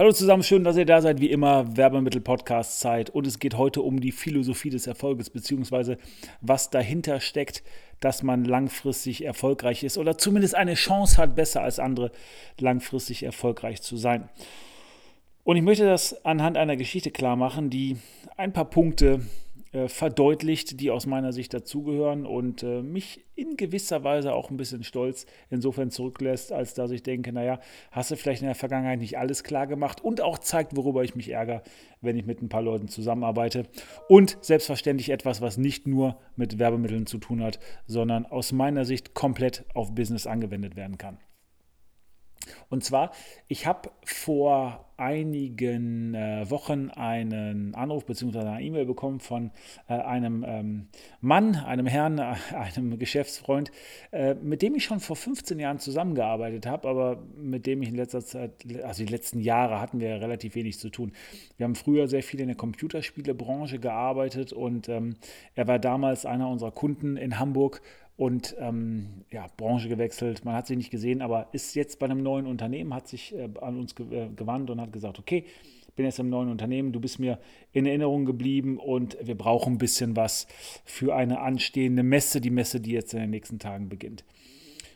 Hallo zusammen, schön, dass ihr da seid. Wie immer, Werbemittel-Podcast-Zeit. Und es geht heute um die Philosophie des Erfolges, beziehungsweise was dahinter steckt, dass man langfristig erfolgreich ist oder zumindest eine Chance hat, besser als andere langfristig erfolgreich zu sein. Und ich möchte das anhand einer Geschichte klar machen, die ein paar Punkte äh, verdeutlicht, die aus meiner Sicht dazugehören und äh, mich in gewisser Weise auch ein bisschen stolz insofern zurücklässt, als dass ich denke, naja, hast du vielleicht in der Vergangenheit nicht alles klar gemacht und auch zeigt, worüber ich mich ärgere, wenn ich mit ein paar Leuten zusammenarbeite. Und selbstverständlich etwas, was nicht nur mit Werbemitteln zu tun hat, sondern aus meiner Sicht komplett auf Business angewendet werden kann. Und zwar, ich habe vor einigen äh, Wochen einen Anruf bzw. eine E-Mail bekommen von äh, einem ähm, Mann, einem Herrn, äh, einem Geschäftsfreund, äh, mit dem ich schon vor 15 Jahren zusammengearbeitet habe, aber mit dem ich in letzter Zeit, also die letzten Jahre hatten wir relativ wenig zu tun. Wir haben früher sehr viel in der Computerspielebranche gearbeitet und ähm, er war damals einer unserer Kunden in Hamburg und ähm, ja, Branche gewechselt. Man hat sie nicht gesehen, aber ist jetzt bei einem neuen Unternehmen, hat sich äh, an uns ge äh, gewandt und hat gesagt, okay, bin jetzt im neuen Unternehmen, du bist mir in Erinnerung geblieben und wir brauchen ein bisschen was für eine anstehende Messe, die Messe, die jetzt in den nächsten Tagen beginnt.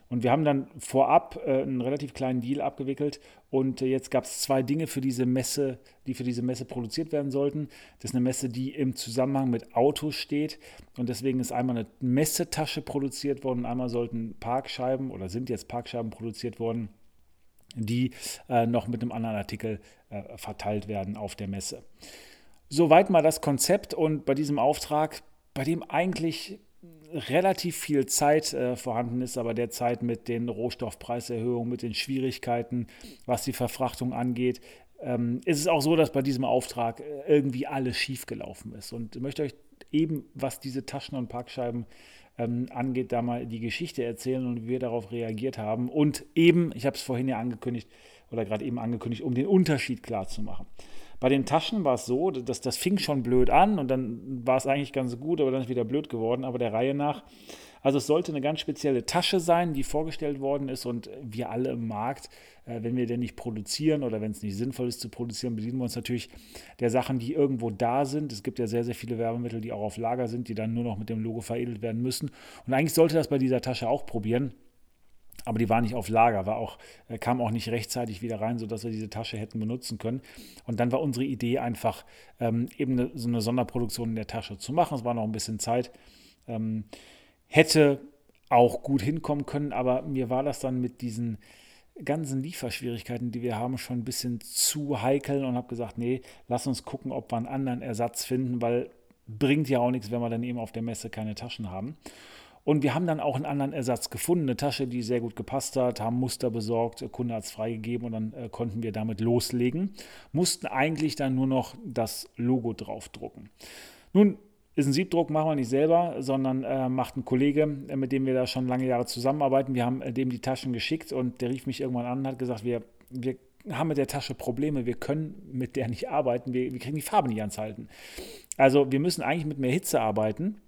Und wir haben dann vorab äh, einen relativ kleinen Deal abgewickelt und äh, jetzt gab es zwei Dinge für diese Messe, die für diese Messe produziert werden sollten. Das ist eine Messe, die im Zusammenhang mit Autos steht und deswegen ist einmal eine Messetasche produziert worden, einmal sollten Parkscheiben oder sind jetzt Parkscheiben produziert worden, die äh, noch mit einem anderen Artikel äh, verteilt werden auf der Messe. Soweit mal das Konzept und bei diesem Auftrag, bei dem eigentlich relativ viel Zeit äh, vorhanden ist, aber derzeit mit den Rohstoffpreiserhöhungen, mit den Schwierigkeiten, was die Verfrachtung angeht, ähm, ist es auch so, dass bei diesem Auftrag äh, irgendwie alles schiefgelaufen ist. Und ich möchte euch eben, was diese Taschen und Parkscheiben ähm, angeht, da mal die Geschichte erzählen und wie wir darauf reagiert haben. Und eben, ich habe es vorhin ja angekündigt, oder gerade eben angekündigt, um den Unterschied klar zu machen. Bei den Taschen war es so, dass das fing schon blöd an und dann war es eigentlich ganz gut, aber dann ist wieder blöd geworden, aber der Reihe nach. Also es sollte eine ganz spezielle Tasche sein, die vorgestellt worden ist und wir alle im Markt, äh, wenn wir denn nicht produzieren oder wenn es nicht sinnvoll ist zu produzieren, bedienen wir uns natürlich der Sachen, die irgendwo da sind. Es gibt ja sehr, sehr viele Werbemittel, die auch auf Lager sind, die dann nur noch mit dem Logo veredelt werden müssen. Und eigentlich sollte das bei dieser Tasche auch probieren aber die war nicht auf Lager, war auch, äh, kam auch nicht rechtzeitig wieder rein, sodass wir diese Tasche hätten benutzen können. Und dann war unsere Idee einfach, ähm, eben eine, so eine Sonderproduktion in der Tasche zu machen. Es war noch ein bisschen Zeit. Ähm, hätte auch gut hinkommen können, aber mir war das dann mit diesen ganzen Lieferschwierigkeiten, die wir haben, schon ein bisschen zu heikel und habe gesagt, nee, lass uns gucken, ob wir einen anderen Ersatz finden, weil bringt ja auch nichts, wenn wir dann eben auf der Messe keine Taschen haben. Und wir haben dann auch einen anderen Ersatz gefunden, eine Tasche, die sehr gut gepasst hat, haben Muster besorgt, der Kunde hat es freigegeben und dann äh, konnten wir damit loslegen. Mussten eigentlich dann nur noch das Logo draufdrucken. Nun ist ein Siebdruck, machen wir nicht selber, sondern äh, macht ein Kollege, äh, mit dem wir da schon lange Jahre zusammenarbeiten. Wir haben äh, dem die Taschen geschickt und der rief mich irgendwann an und hat gesagt, wir, wir haben mit der Tasche Probleme, wir können mit der nicht arbeiten, wir, wir kriegen die Farbe nicht ans Halten. Also wir müssen eigentlich mit mehr Hitze arbeiten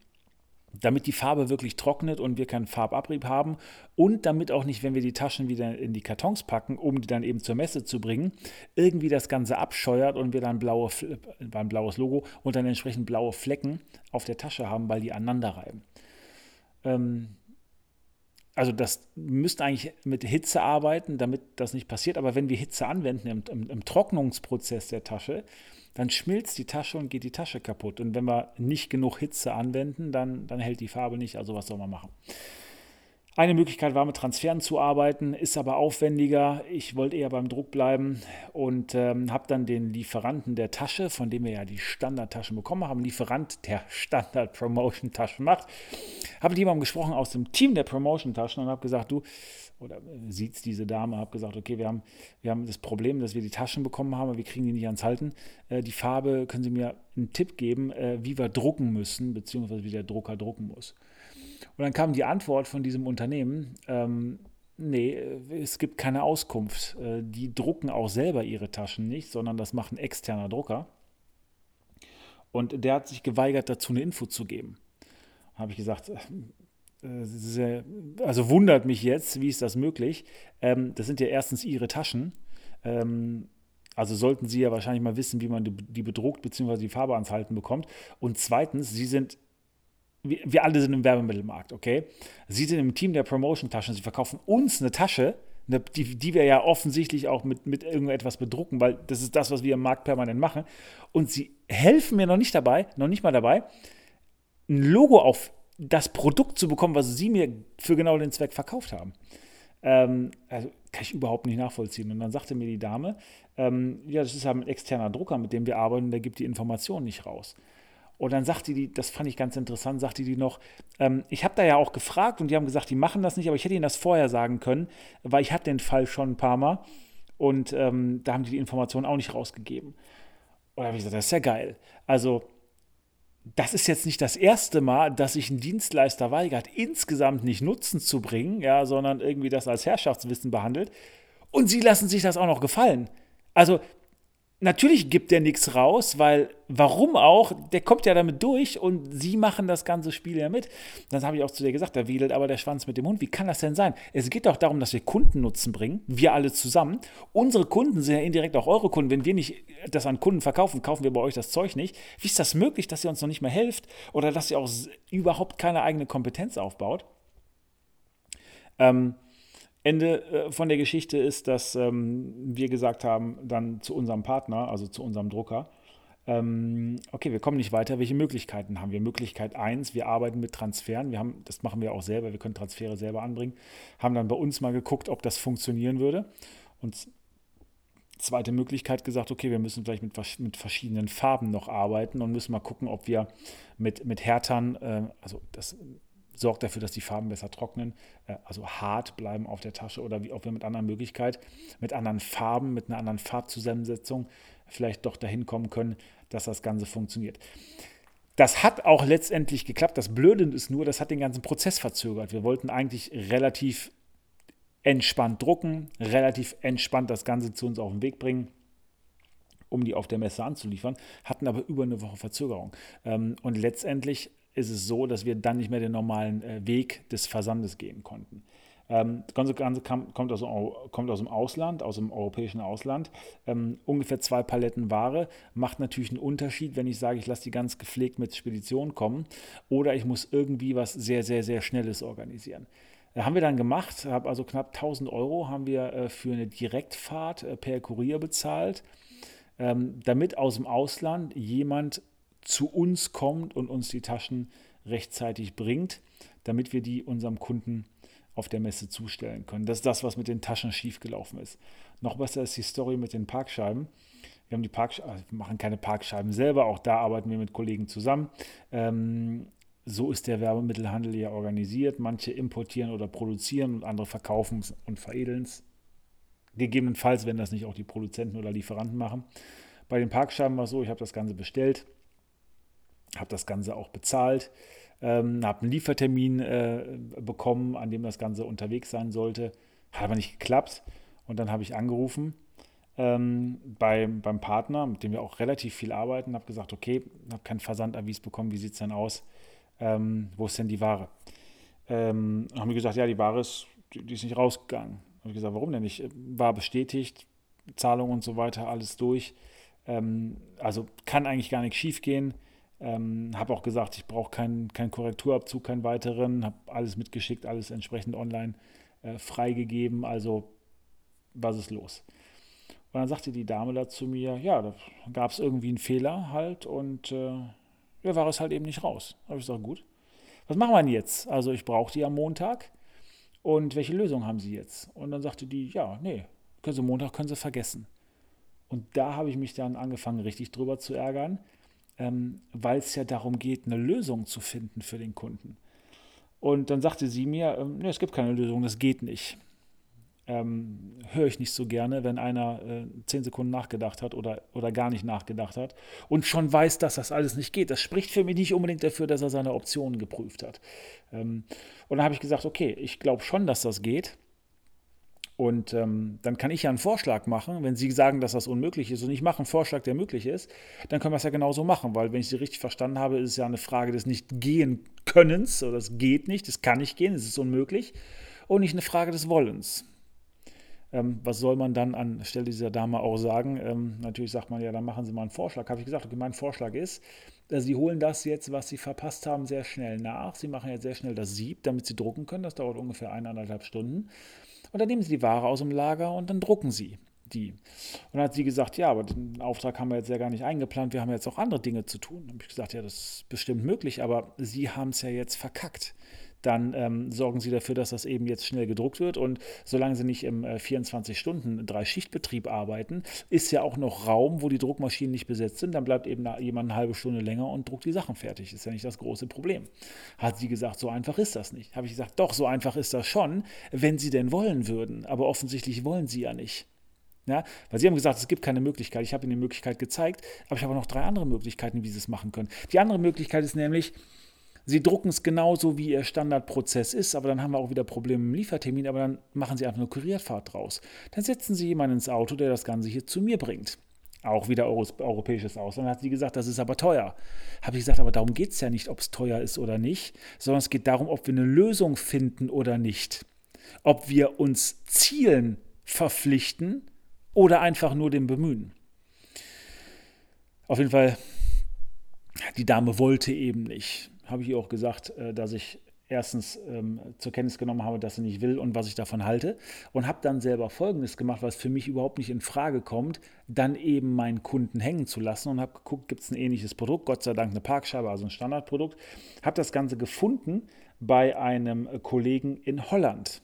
damit die Farbe wirklich trocknet und wir keinen Farbabrieb haben und damit auch nicht, wenn wir die Taschen wieder in die Kartons packen, um die dann eben zur Messe zu bringen, irgendwie das Ganze abscheuert und wir dann blaue, ein blaues Logo und dann entsprechend blaue Flecken auf der Tasche haben, weil die aneinander reiben. Ähm, also das müsste eigentlich mit Hitze arbeiten, damit das nicht passiert. Aber wenn wir Hitze anwenden im, im, im Trocknungsprozess der Tasche, dann schmilzt die Tasche und geht die Tasche kaputt. Und wenn wir nicht genug Hitze anwenden, dann, dann hält die Farbe nicht. Also was soll man machen? Eine Möglichkeit war, mit Transferen zu arbeiten, ist aber aufwendiger. Ich wollte eher beim Druck bleiben und ähm, habe dann den Lieferanten der Tasche, von dem wir ja die Standardtaschen bekommen haben, Lieferant der Standard-Promotion-Taschen macht, habe mit jemandem gesprochen aus dem Team der Promotion-Taschen und habe gesagt, du, oder äh, sieht diese Dame, habe gesagt, okay, wir haben, wir haben das Problem, dass wir die Taschen bekommen haben, aber wir kriegen die nicht ans Halten. Äh, die Farbe, können Sie mir einen Tipp geben, äh, wie wir drucken müssen, beziehungsweise wie der Drucker drucken muss. Und dann kam die Antwort von diesem Unternehmen, ähm, nee, äh, es gibt keine Auskunft. Äh, die drucken auch selber ihre Taschen nicht, sondern das macht ein externer Drucker. Und der hat sich geweigert, dazu eine Info zu geben. Habe ich gesagt, äh, also wundert mich jetzt, wie ist das möglich? Ähm, das sind ja erstens ihre Taschen. Ähm, Also sollten Sie ja wahrscheinlich mal wissen, wie man die bedruckt bzw. die Farbe ans Halten bekommt. Und zweitens, Sie sind, wir alle sind im Werbemittelmarkt, okay? Sie sind im Team der Promotion-Taschen. Sie verkaufen uns eine Tasche, die, die wir ja offensichtlich auch mit, mit irgendetwas bedrucken, weil das ist das, was wir im Markt permanent machen. Und Sie helfen mir noch nicht dabei, noch nicht mal dabei, ein Logo auf das Produkt zu bekommen, was Sie mir für genau den Zweck verkauft haben. Ähm, also kann ich überhaupt nicht nachvollziehen. Und dann sagte mir die Dame, ähm, ja, das ist ja ein externer Drucker, mit dem wir arbeiten, der gibt die Informationen nicht raus. Und dann sagte die, das fand ich ganz interessant, sagte die noch, ähm, ich habe da ja auch gefragt und die haben gesagt, die machen das nicht, aber ich hätte ihnen das vorher sagen können, weil ich hatte den Fall schon ein paar Mal und ähm, da haben die die Informationen auch nicht rausgegeben. Und da habe ich gesagt, das ist ja geil. Also das ist jetzt nicht das erste Mal, dass sich ein Dienstleister weigert, insgesamt nicht Nutzen zu bringen, ja, sondern irgendwie das als Herrschaftswissen behandelt. Und sie lassen sich das auch noch gefallen. Also Natürlich gibt der nichts raus, weil warum auch? Der kommt ja damit durch und sie machen das ganze Spiel ja mit. Dann habe ich auch zu dir gesagt, da wedelt aber der Schwanz mit dem Hund. Wie kann das denn sein? Es geht doch darum, dass wir Kundennutzen bringen, wir alle zusammen. Unsere Kunden sind ja indirekt auch eure Kunden. Wenn wir nicht das an Kunden verkaufen, kaufen wir bei euch das Zeug nicht. Wie ist das möglich, dass ihr uns noch nicht mehr helft oder dass ihr auch überhaupt keine eigene Kompetenz aufbaut? Ähm, Ende äh, von der Geschichte ist, dass ähm, wir gesagt haben, dann zu unserem Partner, also zu unserem Drucker, ähm, okay, wir kommen nicht weiter, welche Möglichkeiten haben wir? Möglichkeit 1, wir arbeiten mit Transferen, wir haben, das machen wir auch selber, wir können Transfere selber anbringen, haben dann bei uns mal geguckt, ob das funktionieren würde. Und zweite Möglichkeit gesagt, okay, wir müssen vielleicht mit, mit verschiedenen Farben noch arbeiten und müssen mal gucken, ob wir mit, mit Härtern, äh, also das sorgt dafür, dass die Farben besser trocknen, äh, also hart bleiben auf der Tasche oder wie auch wir mit anderen Möglichkeiten, mit anderen Farben, mit einer anderen Farbzusammensetzung vielleicht doch dahin kommen können, dass das Ganze funktioniert. Das hat auch letztendlich geklappt. Das Blöde ist nur, das hat den ganzen Prozess verzögert. Wir wollten eigentlich relativ entspannt drucken, relativ entspannt das Ganze zu uns auf den Weg bringen um die auf der Messe anzuliefern, hatten aber über eine Woche Verzögerung. Ähm, und letztendlich ist es so, dass wir dann nicht mehr den normalen äh, Weg des Versandes gehen konnten. Ähm, das Ganze, Ganze kommt, aus, kommt, aus, dem Ausland, aus dem europäischen Ausland. Ähm, ungefähr zwei Paletten Ware. Macht natürlich einen Unterschied, wenn ich sage, ich lasse die ganz gepflegt mit Spedition kommen oder ich muss irgendwie was sehr, sehr, sehr Schnelles organisieren. Äh, haben wir dann gemacht, habe also knapp 1000 Euro haben wir äh, für eine Direktfahrt äh, per Kurier bezahlt, ähm, damit aus dem Ausland jemand zu uns kommt und uns die Taschen rechtzeitig bringt, damit wir die unserem Kunden auf der Messe zustellen können. Das ist das, was mit den Taschen schiefgelaufen ist. Noch besser ist die Story mit den Parkscheiben. Wir haben die Parkscheiben, wir machen keine Parkscheiben selber, auch da arbeiten wir mit Kollegen zusammen. Ähm, so ist der Werbemittelhandel ja organisiert. Manche importieren oder produzieren und andere verkaufen und veredeln es. Gegebenenfalls, wenn das nicht auch die Produzenten oder Lieferanten machen. Bei den Parkscheiben war es so, ich habe das Ganze bestellt habe das Ganze auch bezahlt, ähm, habe einen Liefertermin äh, bekommen, an dem das Ganze unterwegs sein sollte. Hat aber nicht geklappt. Und dann habe ich angerufen ähm, bei, beim Partner, mit dem wir auch relativ viel arbeiten, habe gesagt, okay, habe kein Versandavis bekommen, wie sieht es denn aus? Ähm, wo ist denn die Ware? Ähm, haben wir gesagt, ja, die Ware ist, die, die ist nicht rausgegangen. Habe ich gesagt, warum denn nicht? War bestätigt, Zahlung und so weiter, alles durch. Ähm, also kann eigentlich gar nichts schief gehen. Ähm, habe auch gesagt, ich brauche keinen kein Korrekturabzug, keinen weiteren, habe alles mitgeschickt, alles entsprechend online äh, freigegeben. Also, was ist los? Und dann sagte die Dame da zu mir, ja, da gab es irgendwie einen Fehler halt und äh, ja, war es halt eben nicht raus. Da habe ich gesagt, gut, was machen wir denn jetzt? Also ich brauche die am Montag und welche Lösung haben Sie jetzt? Und dann sagte die, ja, nee, können Sie Montag können Sie vergessen. Und da habe ich mich dann angefangen, richtig drüber zu ärgern, ähm, weil es ja darum geht, eine Lösung zu finden für den Kunden. Und dann sagte sie mir, ähm, nee, es gibt keine Lösung, das geht nicht. Ähm, höre ich nicht so gerne, wenn einer äh, zehn Sekunden nachgedacht hat oder, oder gar nicht nachgedacht hat und schon weiß, dass das alles nicht geht. Das spricht für mich nicht unbedingt dafür, dass er seine Optionen geprüft hat. Ähm, und dann habe ich gesagt, okay, ich glaube schon, dass das geht. Und ähm, dann kann ich ja einen Vorschlag machen, wenn Sie sagen, dass das unmöglich ist und ich mache einen Vorschlag, der möglich ist, dann können wir es ja genauso machen, weil wenn ich Sie richtig verstanden habe, ist es ja eine Frage des Nicht-Gehen-Könnens oder es geht nicht, es kann nicht gehen, es ist unmöglich und nicht eine Frage des Wollens. Ähm, was soll man dann anstelle dieser Dame auch sagen? Ähm, natürlich sagt man ja, dann machen Sie mal einen Vorschlag. Habe ich gesagt, okay, mein Vorschlag ist, äh, Sie holen das jetzt, was Sie verpasst haben, sehr schnell nach. Sie machen jetzt sehr schnell das Sieb, damit Sie drucken können. Das dauert ungefähr eineinhalb Stunden. Und dann nehmen Sie die Ware aus dem Lager und dann drucken Sie die. Und dann hat sie gesagt, ja, aber den Auftrag haben wir jetzt ja gar nicht eingeplant, wir haben jetzt auch andere Dinge zu tun. Dann habe ich gesagt, ja, das ist bestimmt möglich, aber Sie haben es ja jetzt verkackt dann ähm, sorgen Sie dafür, dass das eben jetzt schnell gedruckt wird. Und solange Sie nicht im äh, 24-Stunden-Drei-Schichtbetrieb arbeiten, ist ja auch noch Raum, wo die Druckmaschinen nicht besetzt sind. Dann bleibt eben jemand eine halbe Stunde länger und druckt die Sachen fertig. Ist ja nicht das große Problem. Hat sie gesagt, so einfach ist das nicht. Habe ich gesagt, doch, so einfach ist das schon, wenn Sie denn wollen würden. Aber offensichtlich wollen Sie ja nicht. Ja, weil sie haben gesagt, es gibt keine Möglichkeit. Ich habe ihnen die Möglichkeit gezeigt, aber ich habe noch drei andere Möglichkeiten, wie sie es machen können. Die andere Möglichkeit ist nämlich, Sie drucken es genauso, wie Ihr Standardprozess ist, aber dann haben wir auch wieder Probleme im Liefertermin, aber dann machen Sie einfach eine Kurierfahrt draus. Dann setzen Sie jemanden ins Auto, der das Ganze hier zu mir bringt. Auch wieder europäisches Ausland. Dann hat sie gesagt, das ist aber teuer. Habe ich gesagt, aber darum geht es ja nicht, ob es teuer ist oder nicht, sondern es geht darum, ob wir eine Lösung finden oder nicht. Ob wir uns Zielen verpflichten oder einfach nur dem Bemühen. Auf jeden Fall, die Dame wollte eben nicht habe ich ihr auch gesagt, äh, dass ich erstens ähm, zur Kenntnis genommen habe, dass sie nicht will und was ich davon halte. Und habe dann selber Folgendes gemacht, was für mich überhaupt nicht in Frage kommt, dann eben meinen Kunden hängen zu lassen und habe geguckt, gibt es ein ähnliches Produkt, Gott sei Dank eine Parkscheibe, also ein Standardprodukt. Habe das Ganze gefunden bei einem Kollegen in Holland.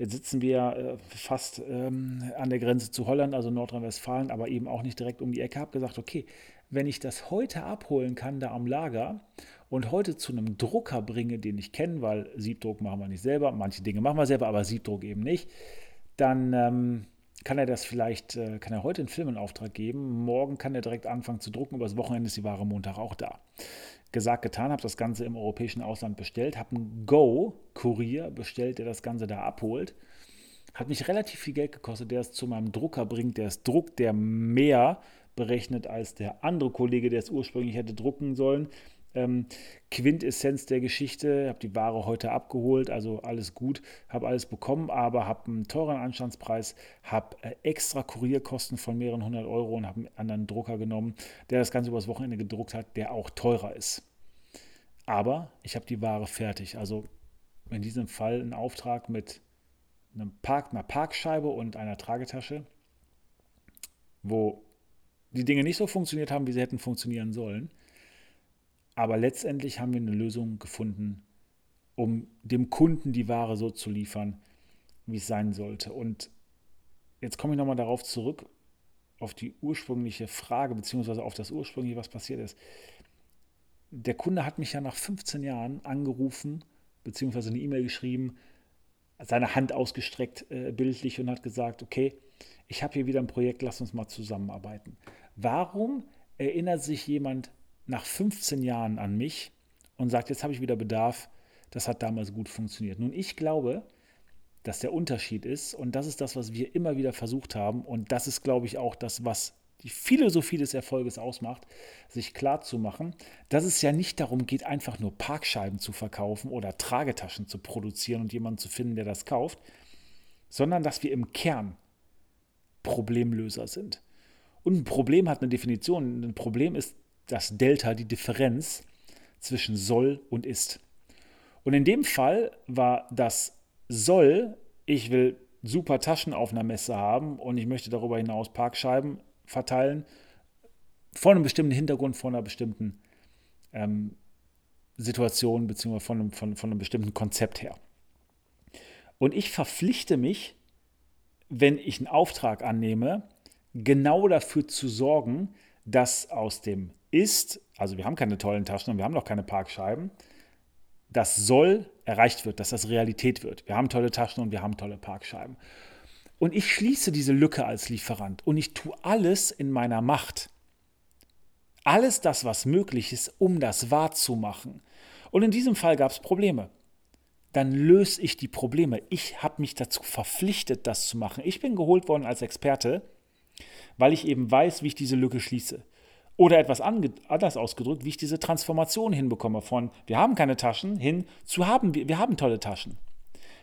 Jetzt sitzen wir äh, fast ähm, an der Grenze zu Holland, also Nordrhein-Westfalen, aber eben auch nicht direkt um die Ecke. Habe gesagt, okay, wenn ich das heute abholen kann, da am Lager und heute zu einem Drucker bringe, den ich kenne, weil Siebdruck machen wir nicht selber, manche Dinge machen wir selber, aber Siebdruck eben nicht, dann ähm, kann er das vielleicht, äh, kann er heute einen Film in Auftrag geben, morgen kann er direkt anfangen zu drucken, übers Wochenende ist die Ware Montag auch da. Gesagt, getan, habe das Ganze im europäischen Ausland bestellt, habe einen Go-Kurier bestellt, der das Ganze da abholt. Hat mich relativ viel Geld gekostet, der es zu meinem Drucker bringt, der es druckt, der mehr berechnet als der andere Kollege, der es ursprünglich hätte drucken sollen. Ähm, Quintessenz der Geschichte, habe die Ware heute abgeholt, also alles gut, habe alles bekommen, aber habe einen teuren Anstandspreis, habe äh, extra Kurierkosten von mehreren hundert Euro und habe einen anderen Drucker genommen, der das Ganze übers Wochenende gedruckt hat, der auch teurer ist. Aber ich habe die Ware fertig. Also in diesem Fall ein Auftrag mit einem Park, einer Parkscheibe und einer Tragetasche, wo die Dinge nicht so funktioniert haben, wie sie hätten funktionieren sollen. Aber letztendlich haben wir eine Lösung gefunden, um dem Kunden die Ware so zu liefern, wie es sein sollte. Und jetzt komme ich nochmal darauf zurück, auf die ursprüngliche Frage, beziehungsweise auf das ursprüngliche, was passiert ist. Der Kunde hat mich ja nach 15 Jahren angerufen, beziehungsweise eine E-Mail geschrieben, seine Hand ausgestreckt, äh, bildlich, und hat gesagt, okay, ich habe hier wieder ein Projekt, lass uns mal zusammenarbeiten. Warum erinnert sich jemand nach 15 Jahren an mich und sagt, jetzt habe ich wieder Bedarf, das hat damals gut funktioniert. Nun, ich glaube, dass der Unterschied ist, und das ist das, was wir immer wieder versucht haben, und das ist, glaube ich, auch das, was die Philosophie des Erfolges ausmacht, sich klar zu machen, dass es ja nicht darum geht, einfach nur Parkscheiben zu verkaufen oder Tragetaschen zu produzieren und jemanden zu finden, der das kauft, sondern dass wir im Kern Problemlöser sind. Und ein Problem hat eine Definition. Ein Problem ist das Delta, die Differenz zwischen soll und ist. Und in dem Fall war das soll, ich will super Taschen auf einer Messe haben und ich möchte darüber hinaus Parkscheiben verteilen, vor einem bestimmten Hintergrund, vor einer bestimmten ähm, Situation beziehungsweise von von, von einem bestimmten Konzept her. Und ich verpflichte mich, wenn ich einen Auftrag annehme, genau dafür zu sorgen, dass aus dem ist, also wir haben keine tollen Taschen und wir haben noch keine Parkscheiben, das soll erreicht wird, dass das Realität wird. Wir haben tolle Taschen und wir haben tolle Parkscheiben. Und ich schließe diese Lücke als Lieferant und ich tue alles in meiner Macht. Alles das, was möglich ist, um das wahrzumachen. Und in diesem Fall gab es Probleme. Dann löse ich die Probleme. Ich habe mich dazu verpflichtet, das zu machen. Ich bin geholt worden als Experte, weil ich eben weiß, wie ich diese Lücke schließe. Oder etwas anders ausgedrückt, wie ich diese Transformation hinbekomme von wir haben keine Taschen hin zu haben wir, wir haben tolle Taschen.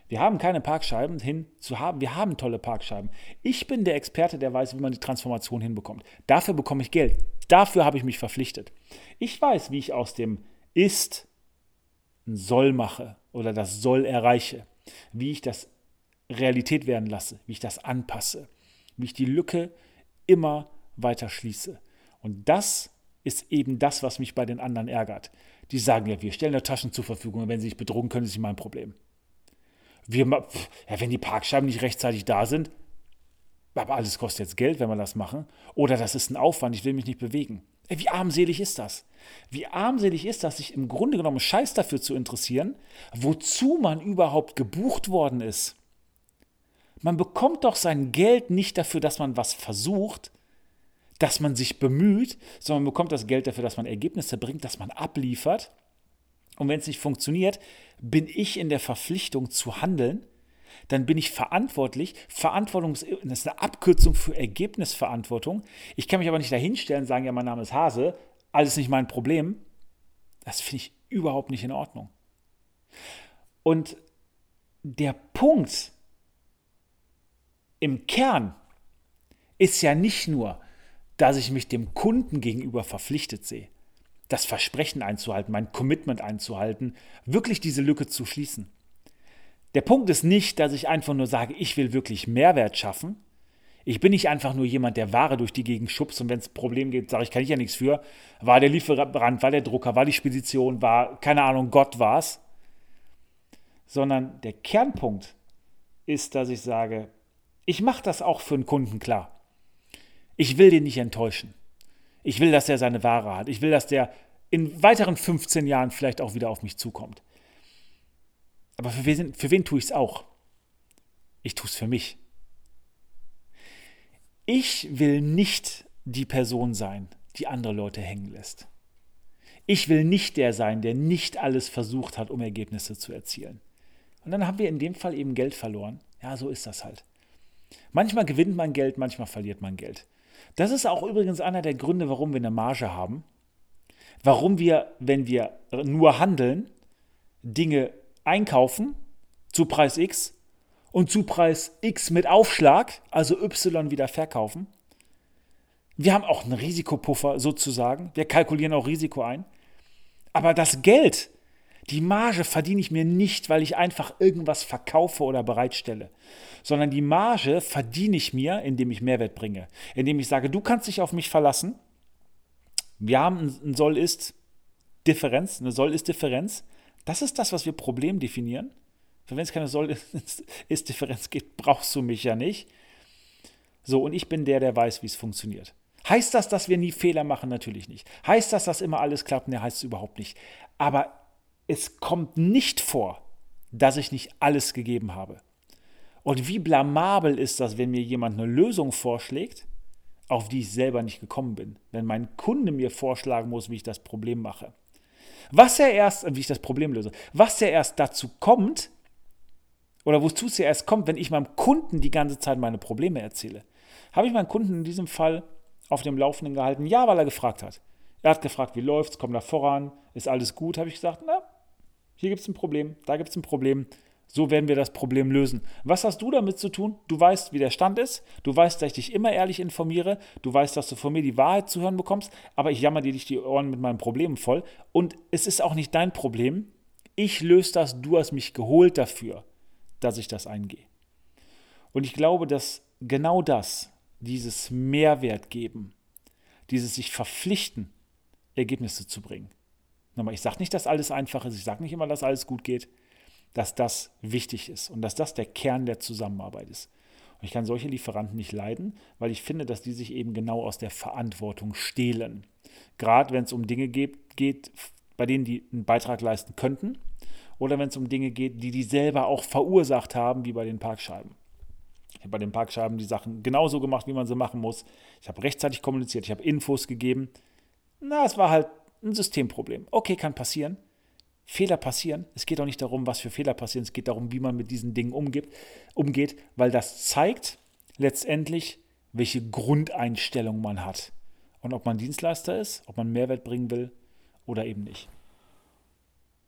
Wir haben keine Parkscheiben hin zu haben. Wir haben tolle Parkscheiben. Ich bin der Experte, der weiß, wie man die Transformation hinbekommt. Dafür bekomme ich Geld. Dafür habe ich mich verpflichtet. Ich weiß, wie ich aus dem Ist ein Soll mache oder das Soll erreiche. Wie ich das Realität werden lasse. Wie ich das anpasse. Wie ich die Lücke immer weiter schließe. Und das ist eben das, was mich bei den anderen ärgert. Die sagen ja, wir stellen ja Taschen zur Verfügung wenn sie sich betrogen können, ist nicht mein Problem. Wir, ja, wenn die Parkscheiben nicht rechtzeitig da sind, aber alles kostet jetzt Geld, wenn wir das machen. Oder das ist ein Aufwand, ich will mich nicht bewegen. Wie armselig ist das? Wie armselig ist das, sich im Grunde genommen Scheiß dafür zu interessieren, wozu man überhaupt gebucht worden ist? Man bekommt doch sein Geld nicht dafür, dass man was versucht, dass man sich bemüht, sondern man bekommt das Geld dafür, dass man Ergebnisse bringt, dass man abliefert. Und wenn es nicht funktioniert, bin ich in der Verpflichtung zu handeln, dann bin ich verantwortlich. Verantwortung ist eine Abkürzung für Ergebnisverantwortung. Ich kann mich aber nicht dahinstellen und sagen, ja, mein Name ist Hase, alles nicht mein Problem. Das finde ich überhaupt nicht in Ordnung. Und der Punkt im Kern ist ja nicht nur, dass ich mich dem Kunden gegenüber verpflichtet sehe das Versprechen einzuhalten, mein Commitment einzuhalten, wirklich diese Lücke zu schließen. Der Punkt ist nicht, dass ich einfach nur sage, ich will wirklich Mehrwert schaffen. Ich bin nicht einfach nur jemand, der Ware durch die Gegend schubst und wenn es Problem geht, sage ich, kann ich ja nichts für. War der Lieferant, war der Drucker, war die Spedition, war, keine Ahnung, Gott war es. Sondern der Kernpunkt ist, dass ich sage, ich mache das auch für einen Kunden klar. Ich will den nicht enttäuschen. Ich will, dass er seine Ware hat. Ich will, dass der in weiteren 15 Jahren vielleicht auch wieder auf mich zukommt. Aber für wen, für wen tue ich es auch? Ich tue es für mich. Ich will nicht die Person sein, die andere Leute hängen lässt. Ich will nicht der sein, der nicht alles versucht hat, um Ergebnisse zu erzielen. Und dann haben wir in dem Fall eben Geld verloren. Ja, so ist das halt. Manchmal gewinnt man Geld, manchmal verliert man Geld. Das ist auch übrigens einer der Gründe, warum wir eine Marge haben. Warum wir, wenn wir nur handeln, Dinge einkaufen zu Preis X und zu Preis X mit Aufschlag, also Y wieder verkaufen. Wir haben auch einen Risikopuffer sozusagen. Wir kalkulieren auch Risiko ein. Aber das Geld, die Marge verdiene ich mir nicht, weil ich einfach irgendwas verkaufe oder bereitstelle, sondern die Marge verdiene ich mir, indem ich Mehrwert bringe, indem ich sage, du kannst dich auf mich verlassen. Wir haben ein Soll-Ist-Differenz, eine Soll-Ist-Differenz. Das ist das, was wir Problem definieren. Wenn es keine Soll-Ist-Differenz gibt, brauchst du mich ja nicht. So, und ich bin der, der weiß, wie es funktioniert. Heißt das, dass wir nie Fehler machen? Natürlich nicht. Heißt das, dass immer alles klappt? Ne, heißt es überhaupt nicht. Aber es kommt nicht vor, dass ich nicht alles gegeben habe. Und wie blamabel ist das, wenn mir jemand eine Lösung vorschlägt, auf die ich selber nicht gekommen bin. Wenn mein Kunde mir vorschlagen muss, wie ich das Problem mache. Was er erst, wie ich das Problem löse, was er erst dazu kommt, oder wozu es ja erst kommt, wenn ich meinem Kunden die ganze Zeit meine Probleme erzähle. Habe ich meinen Kunden in diesem Fall auf dem Laufenden gehalten? Ja, weil er gefragt hat. Er hat gefragt, wie läuft's, kommt da voran, ist alles gut? Habe ich gesagt, na, hier gibt es ein Problem, da gibt es ein Problem. So werden wir das Problem lösen. Was hast du damit zu tun? Du weißt, wie der Stand ist. Du weißt, dass ich dich immer ehrlich informiere. Du weißt, dass du von mir die Wahrheit zu hören bekommst. Aber ich jammer dir nicht die Ohren mit meinen Problemen voll. Und es ist auch nicht dein Problem. Ich löse das. Du hast mich geholt dafür, dass ich das eingehe. Und ich glaube, dass genau das, dieses Mehrwert geben, dieses sich verpflichten, Ergebnisse zu bringen, Nochmal, ich sage nicht, dass alles einfach ist, ich sage nicht immer, dass alles gut geht, dass das wichtig ist und dass das der Kern der Zusammenarbeit ist. Und ich kann solche Lieferanten nicht leiden, weil ich finde, dass die sich eben genau aus der Verantwortung stehlen. Gerade wenn es um Dinge geht, geht, bei denen die einen Beitrag leisten könnten oder wenn es um Dinge geht, die die selber auch verursacht haben, wie bei den Parkscheiben. Ich habe bei den Parkscheiben die Sachen genauso gemacht, wie man sie machen muss. Ich habe rechtzeitig kommuniziert, ich habe Infos gegeben. Na, es war halt ein Systemproblem. Okay, kann passieren. Fehler passieren. Es geht auch nicht darum, was für Fehler passieren. Es geht darum, wie man mit diesen Dingen umgeht, umgeht weil das zeigt letztendlich, welche Grundeinstellung man hat. Und ob man Dienstleister ist, ob man Mehrwert bringen will oder eben nicht.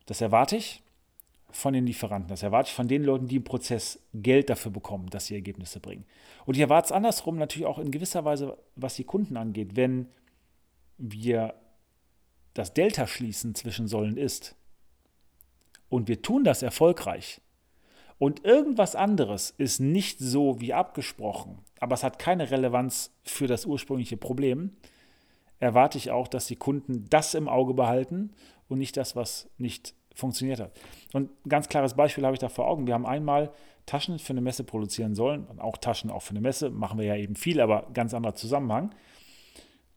Das erwarte ich von den Lieferanten. Das erwarte ich von den Leuten, die im Prozess Geld dafür bekommen, dass sie Ergebnisse bringen. Und ich erwarte es andersrum natürlich auch in gewisser Weise, was die Kunden angeht. Wenn wir das Delta schließen zwischen sollen ist und wir tun das erfolgreich und irgendwas anderes ist nicht so wie abgesprochen, aber es hat keine Relevanz für das ursprüngliche Problem, erwarte ich auch, dass die Kunden das im Auge behalten und nicht das, was nicht funktioniert hat. Und ein ganz klares Beispiel habe ich da vor Augen. Wir haben einmal Taschen für eine Messe produzieren sollen, auch Taschen auch für eine Messe, machen wir ja eben viel, aber ganz anderer Zusammenhang.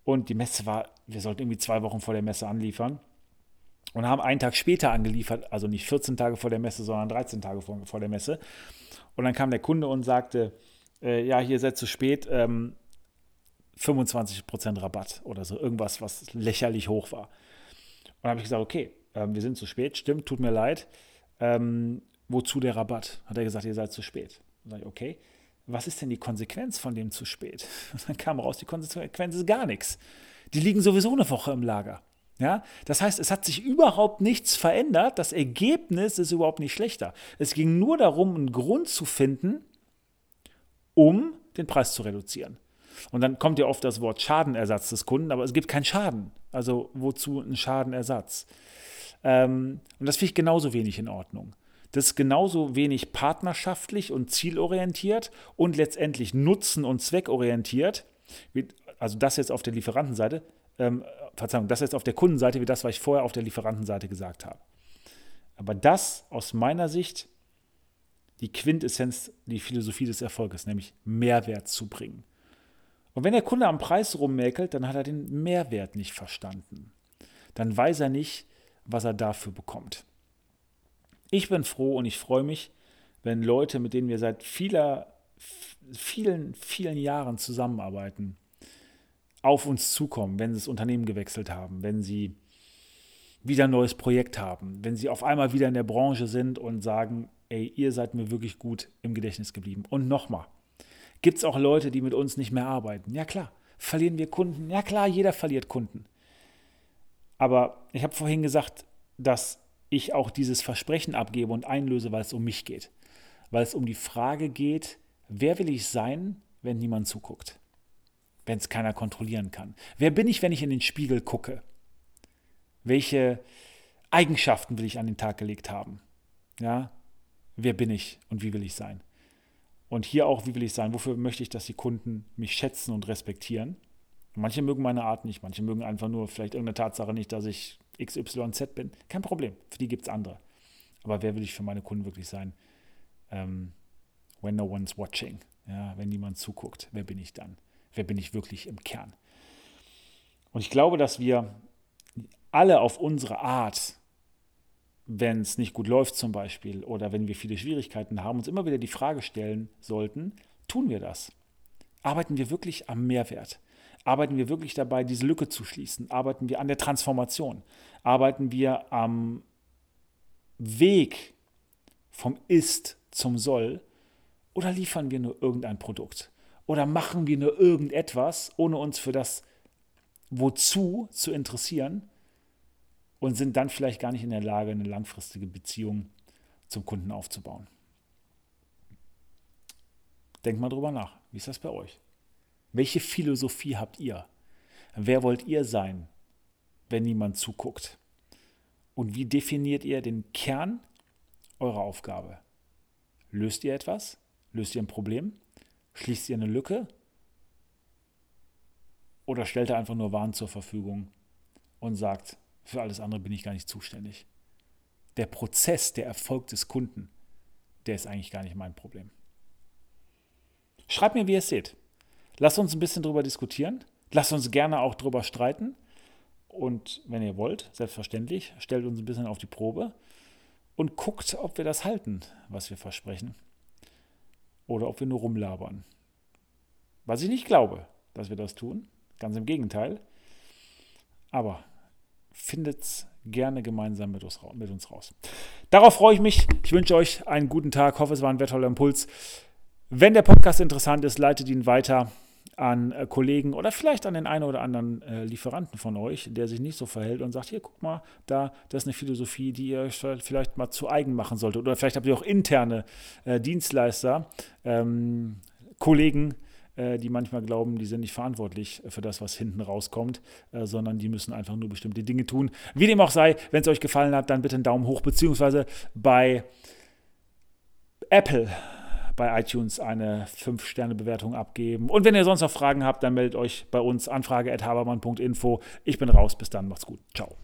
Und die Messe war, wir sollten irgendwie zwei Wochen vor der Messe anliefern und haben einen Tag später angeliefert, also nicht 14 Tage vor der Messe, sondern 13 Tage vor, vor der Messe. Und dann kam der Kunde und sagte, äh, ja, hier seid zu spät, ähm, 25% Rabatt oder so, irgendwas, was lächerlich hoch war. Und dann habe ich gesagt, okay, ähm, wir sind zu spät, stimmt, tut mir leid. Ähm, wozu der Rabatt? Hat er gesagt, ihr seid zu spät. Dann sage ich, okay, was ist denn die Konsequenz von dem zu spät? Und dann kam raus, die Konsequenz ist gar nichts. Die liegen sowieso eine Woche im Lager. Ja, das heißt, es hat sich überhaupt nichts verändert. Das Ergebnis ist überhaupt nicht schlechter. Es ging nur darum, einen Grund zu finden, um den Preis zu reduzieren. Und dann kommt ja oft das Wort Schadenersatz des Kunden, aber es gibt keinen Schaden. Also wozu ein Schadenersatz? Ähm, und das finde ich genauso wenig in Ordnung. Das ist genauso wenig partnerschaftlich und zielorientiert und letztendlich nutzen- und zweckorientiert, wie, also das jetzt auf der Lieferantenseite, ähm, Verzeihung, das jetzt auf der Kundenseite, wie das, was ich vorher auf der Lieferantenseite gesagt habe. Aber das aus meiner Sicht die Quintessenz, die Philosophie des Erfolges, nämlich Mehrwert zu bringen. Und wenn der Kunde am Preis rummäkelt, dann hat er den Mehrwert nicht verstanden. Dann weiß er nicht, was er dafür bekommt. Ich bin froh und ich freue mich, wenn Leute, mit denen wir seit vieler, vielen, vielen Jahren zusammenarbeiten, auf uns zukommen, wenn sie das Unternehmen gewechselt haben, wenn sie wieder ein neues Projekt haben, wenn sie auf einmal wieder in der Branche sind und sagen, ey, ihr seid mir wirklich gut im Gedächtnis geblieben. Und nochmal, gibt es auch Leute, die mit uns nicht mehr arbeiten? Ja klar. Verlieren wir Kunden? Ja klar, jeder verliert Kunden. Aber ich habe vorhin gesagt, dass ich auch dieses Versprechen abgebe und einlöse, weil es um mich geht. Weil es um die Frage geht, wer will ich sein, wenn niemand zuguckt? Wenn es keiner kontrollieren kann. Wer bin ich, wenn ich in den Spiegel gucke? Welche Eigenschaften will ich an den Tag gelegt haben? Ja, wer bin ich und wie will ich sein? Und hier auch, wie will ich sein? Wofür möchte ich, dass die Kunden mich schätzen und respektieren? Manche mögen meine Art nicht, manche mögen einfach nur vielleicht irgendeine Tatsache nicht, dass ich XYZ bin. Kein Problem, für die gibt es andere. Aber wer will ich für meine Kunden wirklich sein? Ähm, when no one's watching. Ja, wenn niemand zuguckt, wer bin ich dann? Wer bin ich wirklich im Kern? Und ich glaube, dass wir alle auf unsere Art, wenn es nicht gut läuft zum Beispiel oder wenn wir viele Schwierigkeiten haben, uns immer wieder die Frage stellen sollten, tun wir das? Arbeiten wir wirklich am Mehrwert? Arbeiten wir wirklich dabei, diese Lücke zu schließen? Arbeiten wir an der Transformation? Arbeiten wir am Weg vom Ist zum Soll? Oder liefern wir nur irgendein Produkt? Oder machen wir nur irgendetwas, ohne uns für das Wozu zu interessieren und sind dann vielleicht gar nicht in der Lage, eine langfristige Beziehung zum Kunden aufzubauen? Denkt mal drüber nach. Wie ist das bei euch? Welche Philosophie habt ihr? Wer wollt ihr sein, wenn niemand zuguckt? Und wie definiert ihr den Kern eurer Aufgabe? Löst ihr etwas? Löst ihr ein Problem? Schließt ihr eine Lücke? Oder stellt ihr einfach nur Waren zur Verfügung und sagt, für alles andere bin ich gar nicht zuständig? Der Prozess, der Erfolg des Kunden, der ist eigentlich gar nicht mein Problem. Schreibt mir, wie ihr es seht. Lasst uns ein bisschen drüber diskutieren. Lasst uns gerne auch drüber streiten. Und wenn ihr wollt, selbstverständlich, stellt uns ein bisschen auf die Probe und guckt, ob wir das halten, was wir versprechen. Oder ob wir nur rumlabern. Was ich nicht glaube, dass wir das tun. Ganz im Gegenteil. Aber findet es gerne gemeinsam mit uns, mit uns raus. Darauf freue ich mich. Ich wünsche euch einen guten Tag. Hoffe, es war ein wertvoller Impuls. Wenn der Podcast interessant ist, leitet ihn weiter an äh, Kollegen oder vielleicht an den einen oder anderen äh, Lieferanten von euch, der sich nicht so verhält und sagt, hier, guck mal, da, das ist eine Philosophie, die ihr vielleicht mal zu eigen machen solltet. Oder vielleicht habt ihr auch interne äh, Dienstleister, ähm, Kollegen, die manchmal glauben, die sind nicht verantwortlich für das, was hinten rauskommt, sondern die müssen einfach nur bestimmte Dinge tun. Wie dem auch sei, wenn es euch gefallen hat, dann bitte einen Daumen hoch, beziehungsweise bei Apple bei iTunes eine 5-Sterne-Bewertung abgeben. Und wenn ihr sonst noch Fragen habt, dann meldet euch bei uns anfrage.habermann.info. Ich bin raus. Bis dann. Macht's gut. Ciao.